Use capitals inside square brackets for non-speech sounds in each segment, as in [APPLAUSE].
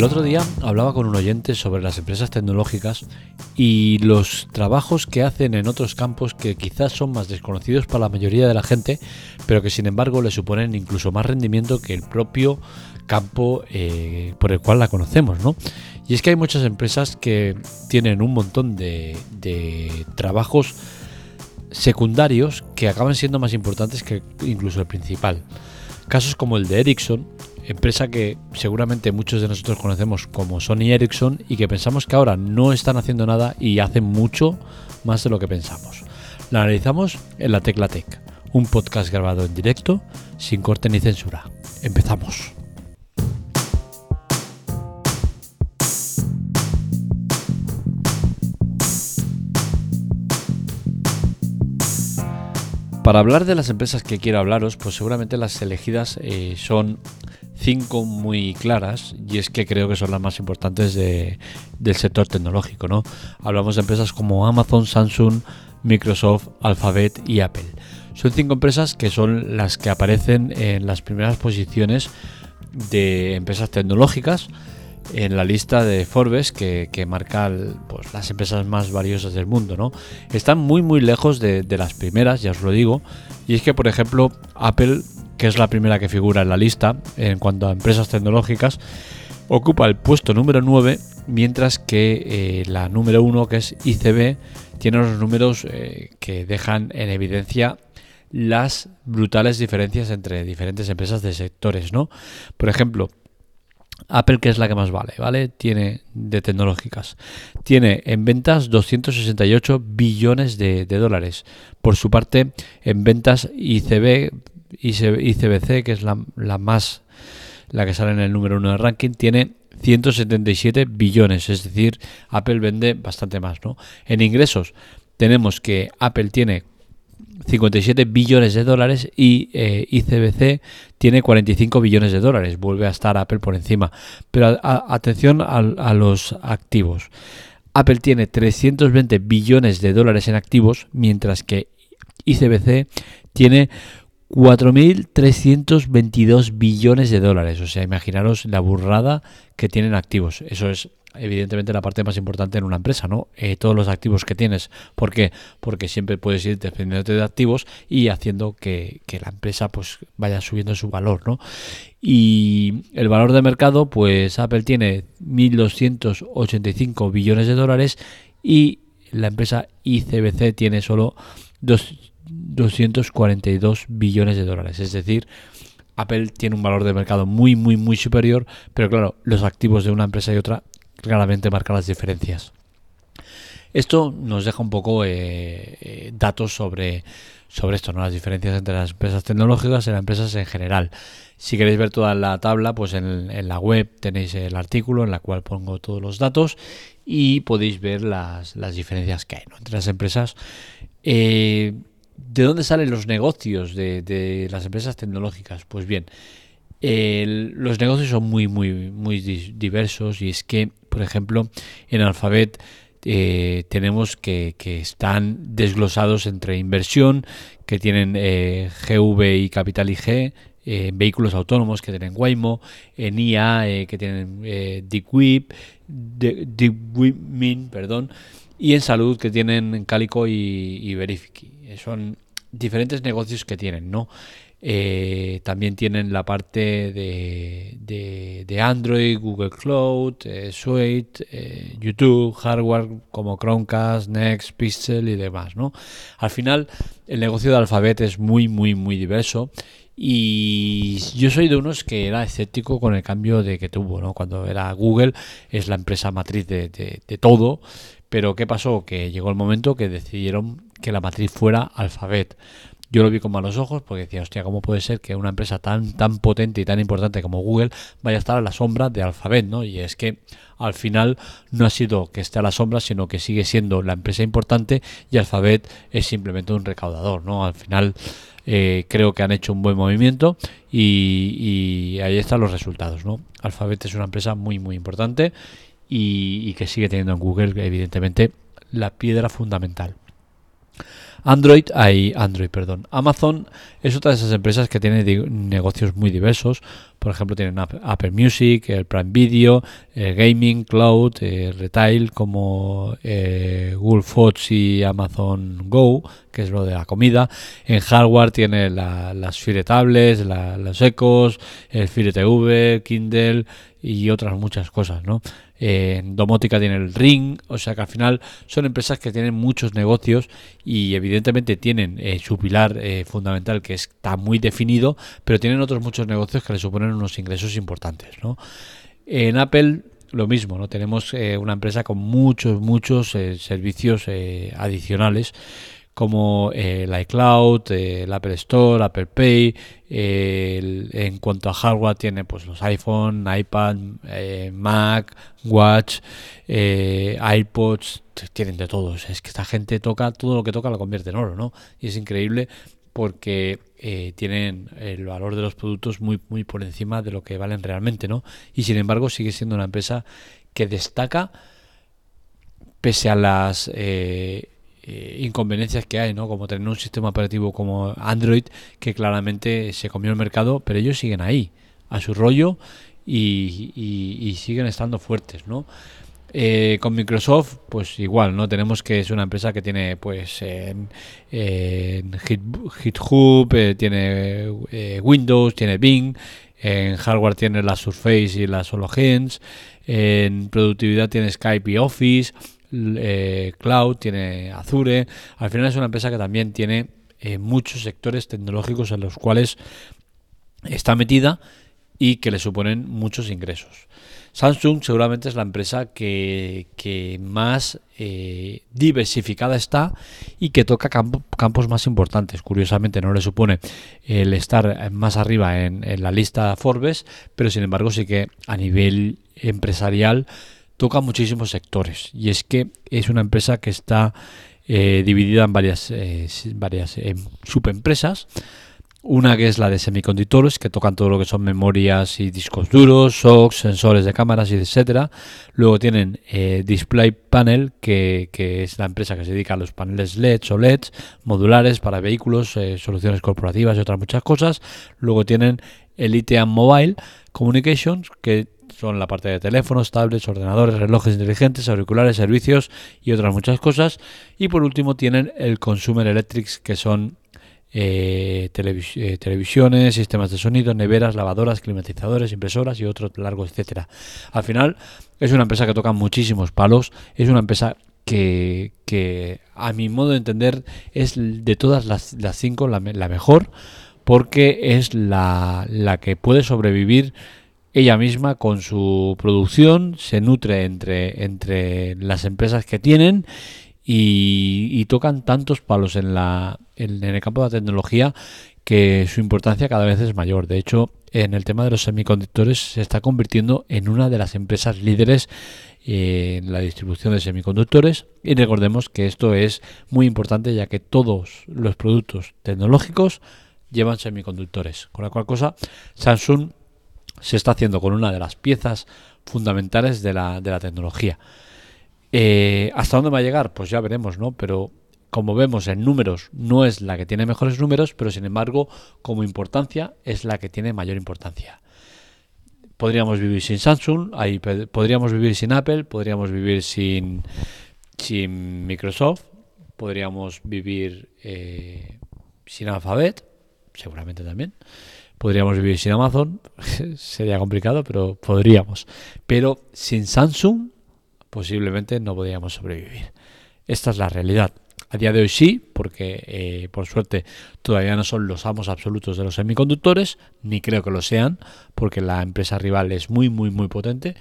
El otro día hablaba con un oyente sobre las empresas tecnológicas y los trabajos que hacen en otros campos que quizás son más desconocidos para la mayoría de la gente, pero que sin embargo le suponen incluso más rendimiento que el propio campo eh, por el cual la conocemos, ¿no? Y es que hay muchas empresas que tienen un montón de, de trabajos secundarios que acaban siendo más importantes que incluso el principal. Casos como el de Ericsson, empresa que seguramente muchos de nosotros conocemos como Sony Ericsson y que pensamos que ahora no están haciendo nada y hacen mucho más de lo que pensamos. La analizamos en la Tecla Tech, un podcast grabado en directo, sin corte ni censura. Empezamos. Para hablar de las empresas que quiero hablaros, pues seguramente las elegidas eh, son cinco muy claras y es que creo que son las más importantes del sector tecnológico. ¿no? Hablamos de empresas como Amazon, Samsung, Microsoft, Alphabet y Apple. Son cinco empresas que son las que aparecen en las primeras posiciones de empresas tecnológicas en la lista de Forbes que, marca pues, las empresas más valiosas del mundo. ¿no? Están muy muy lejos de, las primeras, ya os lo digo. Y es que, por ejemplo, Apple, que es la primera que figura en la lista en cuanto a empresas tecnológicas, ocupa el puesto número 9, mientras que eh, la número 1, que es ICB, tiene unos números eh, que dejan en evidencia las brutales diferencias entre diferentes empresas de sectores, ¿no? Por ejemplo, Apple, que es la que más vale, ¿vale? Tiene de tecnológicas. Tiene en ventas 268 billones de, dólares. Por su parte, en ventas ICB, ICBC, que es la, más, la que sale en el número uno del ranking, tiene 177 billones. Es decir, Apple vende bastante más, ¿no? En ingresos, tenemos que Apple tiene 57 billones de dólares y eh, ICBC tiene 45 billones de dólares. Vuelve a estar Apple por encima. Pero atención a, los activos. Apple tiene 320 billones de dólares en activos, mientras que ICBC tiene 4.322 billones de dólares. O sea, imaginaros la burrada que tienen activos. Eso es evidentemente la parte más importante en una empresa, ¿no? Eh, todos los activos que tienes. ¿Por qué? Porque siempre puedes ir dependiendo de activos y haciendo que, la empresa pues vaya subiendo su valor, ¿no? Y el valor de mercado, pues Apple tiene 1.285 billones de dólares y la empresa ICBC tiene solo 242 billones de dólares. Es decir, Apple tiene un valor de mercado muy, muy, muy superior, pero claro, los activos de una empresa y otra claramente marca las diferencias. Esto nos deja un poco eh, eh, datos sobre, sobre esto, ¿no? las diferencias entre las empresas tecnológicas y las empresas en general. Si queréis ver toda la tabla, pues en, la web tenéis el artículo en la cual pongo todos los datos y podéis ver las, diferencias que hay entre las empresas. Eh, ¿De dónde salen los negocios de, de las empresas tecnológicas? Pues bien, los negocios son muy, muy, muy diversos y es que, por ejemplo, en Alphabet eh, tenemos que, están desglosados entre inversión, que tienen eh, GV y Capital IG, eh, vehículos autónomos que tienen Waymo, en IA que tienen eh, perdón, y en salud que tienen Calico y, y. Son diferentes negocios que tienen, ¿no? Eh, también tienen la parte de, de, Android, Google Cloud, eh, Suite, eh, YouTube, hardware como Chromecast, Next, Pixel y demás. ¿no? Al final, el negocio de Alphabet es muy, muy, muy diverso. Y yo soy de unos que era escéptico con el cambio de que tuvo, ¿no? Cuando era Google, es la empresa matriz de, de todo. Pero ¿qué pasó? Que llegó el momento que decidieron que la matriz fuera Alphabet. Yo lo vi con malos ojos porque decía, hostia, ¿cómo puede ser que una empresa tan, tan potente y tan importante como Google vaya a estar a la sombra de Alphabet, ¿no? Y es que al final no ha sido que esté a la sombra, sino que sigue siendo la empresa importante y Alphabet es simplemente un recaudador, ¿no? Al final eh, creo que han hecho un buen movimiento y, ahí están los resultados, ¿no? Alphabet es una empresa muy, muy importante y que sigue teniendo en Google, evidentemente, la piedra fundamental. Android, hay Android, perdón. Amazon es otra de esas empresas que tiene negocios muy diversos. Por ejemplo, tienen Apple Music, el Prime Video, el Gaming, Cloud, el Retail como eh, Google Fox y Amazon Go, que es lo de la comida. En hardware tiene las Fire Tablets, los Ecos, el Fire TV, Kindle y otras muchas cosas, ¿no? En domótica tiene el Ring, o sea que al final son empresas que tienen muchos negocios y evidentemente tienen eh, su pilar eh, fundamental que está muy definido, pero tienen otros muchos negocios que le suponen unos ingresos importantes. ¿no? En Apple lo mismo, ¿no? tenemos eh, una empresa con muchos, muchos servicios adicionales como eh, el iCloud, el Apple Store, Apple Pay. en cuanto a hardware tiene pues los iPhone, iPad, eh, Mac, Watch, eh, iPods, tienen de todo. es que esta gente toca todo lo que toca lo convierte en oro, ¿no? Y es increíble porque tienen el valor de los productos muy muy por encima de lo que valen realmente, ¿no? Y sin embargo sigue siendo una empresa que destaca pese a las eh, inconveniencias que hay, ¿no? Como tener un sistema operativo como Android que claramente se comió el mercado, pero ellos siguen ahí, a su rollo y, siguen estando fuertes, ¿no? Eh, con Microsoft, pues igual, ¿no? Tenemos que es una empresa que tiene, pues, en, GitHub, eh, tiene Windows, tiene Bing, en hardware tiene la Surface y las HoloLens, en productividad tiene Skype y Office, eh, Cloud, tiene Azure. Al final es una empresa que también tiene eh, muchos sectores tecnológicos en los cuales está metida y que le suponen muchos ingresos. Samsung seguramente es la empresa que, más eh, diversificada está y que toca campos más importantes. Curiosamente no le supone el estar más arriba en, en la lista Forbes, pero sin embargo sí que a nivel empresarial toca muchísimos sectores y es que es una empresa que está eh, dividida en varias, eh, varias eh, subempresas. Una que es la de semiconductores, que tocan todo lo que son memorias y discos duros, SOX, sensores de cámaras y etcétera. Luego tienen Display Panel, que, que, es la empresa que se dedica a los paneles LEDs o LEDs modulares para vehículos, soluciones corporativas y otras muchas cosas. Luego tienen Elite and Mobile Communications, que son la parte de teléfonos, tablets, ordenadores, relojes inteligentes, auriculares, servicios y otras muchas cosas. Y por último tienen el Consumer Electrics, que son eh, eh, televisiones, sistemas de sonido, neveras, lavadoras, climatizadores, impresoras y otros largos, etcétera. Al final es una empresa que toca muchísimos palos, es una empresa que, que a mi modo de entender es de todas las, cinco la, la mejor porque es la, la que puede sobrevivir ella misma con su producción se nutre entre, entre las empresas que tienen y, tocan tantos palos en, la, en, el campo de la tecnología que su importancia cada vez es mayor. De hecho, en el tema de los semiconductores se está convirtiendo en una de las empresas líderes en la distribución de semiconductores y recordemos que esto es muy importante ya que todos los productos tecnológicos llevan semiconductores, con la cual cosa Samsung se está haciendo con una de las piezas fundamentales de la, de la tecnología. Eh, ¿Hasta dónde va a llegar? Pues ya veremos, ¿no? Pero como vemos en números, no es la que tiene mejores números, pero sin embargo, como importancia, es la que tiene mayor importancia. Podríamos vivir sin Samsung, ahí podríamos vivir sin Apple, podríamos vivir sin, sin Microsoft, podríamos vivir eh, sin Alphabet, seguramente también. Podríamos vivir sin Amazon, [LAUGHS] sería complicado, pero podríamos. Pero sin Samsung, posiblemente no podríamos sobrevivir. Esta es la realidad. A día de hoy sí, porque eh, por suerte todavía no son los amos absolutos de los semiconductores, ni creo que lo sean, porque la empresa rival es muy, muy, muy potente,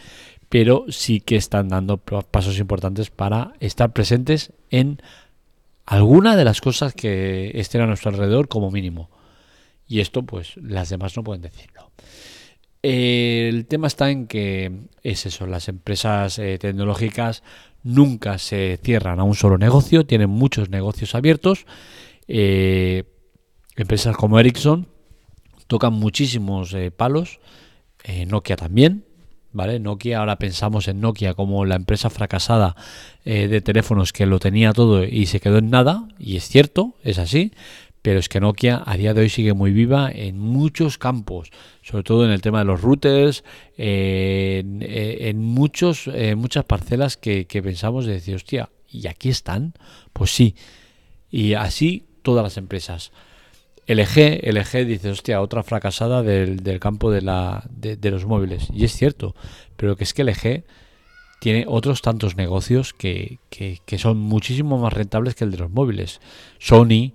pero sí que están dando pasos importantes para estar presentes en alguna de las cosas que estén a nuestro alrededor como mínimo. Y esto, pues, las demás no pueden decirlo. El tema está en que es eso, las empresas eh, tecnológicas nunca se cierran a un solo negocio, tienen muchos negocios abiertos. Eh, empresas como Ericsson tocan muchísimos eh, palos, Nokia también, ¿vale? Nokia, ahora pensamos en Nokia como la empresa fracasada de teléfonos que lo tenía todo y se quedó en nada, y es cierto, es así, pero es que Nokia a día de hoy sigue muy viva en muchos campos, sobre todo en el tema de los routers, en, muchos, muchas parcelas que, que pensamos de decir, hostia, ¿y aquí están? Pues sí, y así todas las empresas. LG, LG dice, hostia, otra fracasada del, campo de, la, de, los móviles. Y es cierto, pero que es que LG tiene otros tantos negocios que, que, son muchísimo más rentables que el de los móviles. Sony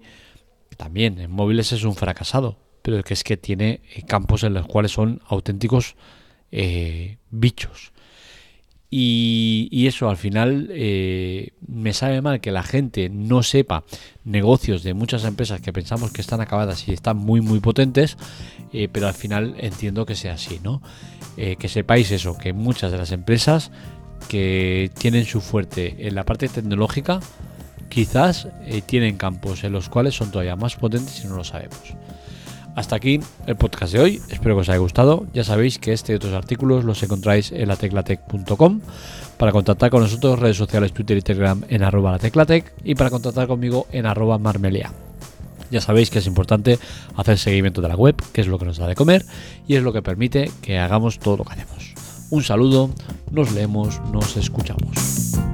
también en móviles es un fracasado, pero que es que tiene eh, campos en los cuales son auténticos eh, bichos. Y, eso al final eh, me sabe mal que la gente no sepa negocios de muchas empresas que pensamos que están acabadas y están muy muy potentes, pero al final entiendo que sea así, ¿no? Que sepáis eso, que muchas de las empresas que tienen su fuerte en la parte tecnológica, quizás tienen campos en los cuales son todavía más potentes y no lo sabemos. Hasta aquí el podcast de hoy, espero que os haya gustado. Ya sabéis que este y otros artículos los encontráis en lateclatec.com. Para contactar con nosotros, redes sociales, Twitter y Telegram en arroba lateclatec y para contactar conmigo en arroba marmelia. Ya sabéis que es importante hacer seguimiento de la web, que es lo que nos da de comer y es lo que permite que hagamos todo lo que hacemos. Un saludo, nos leemos, nos escuchamos.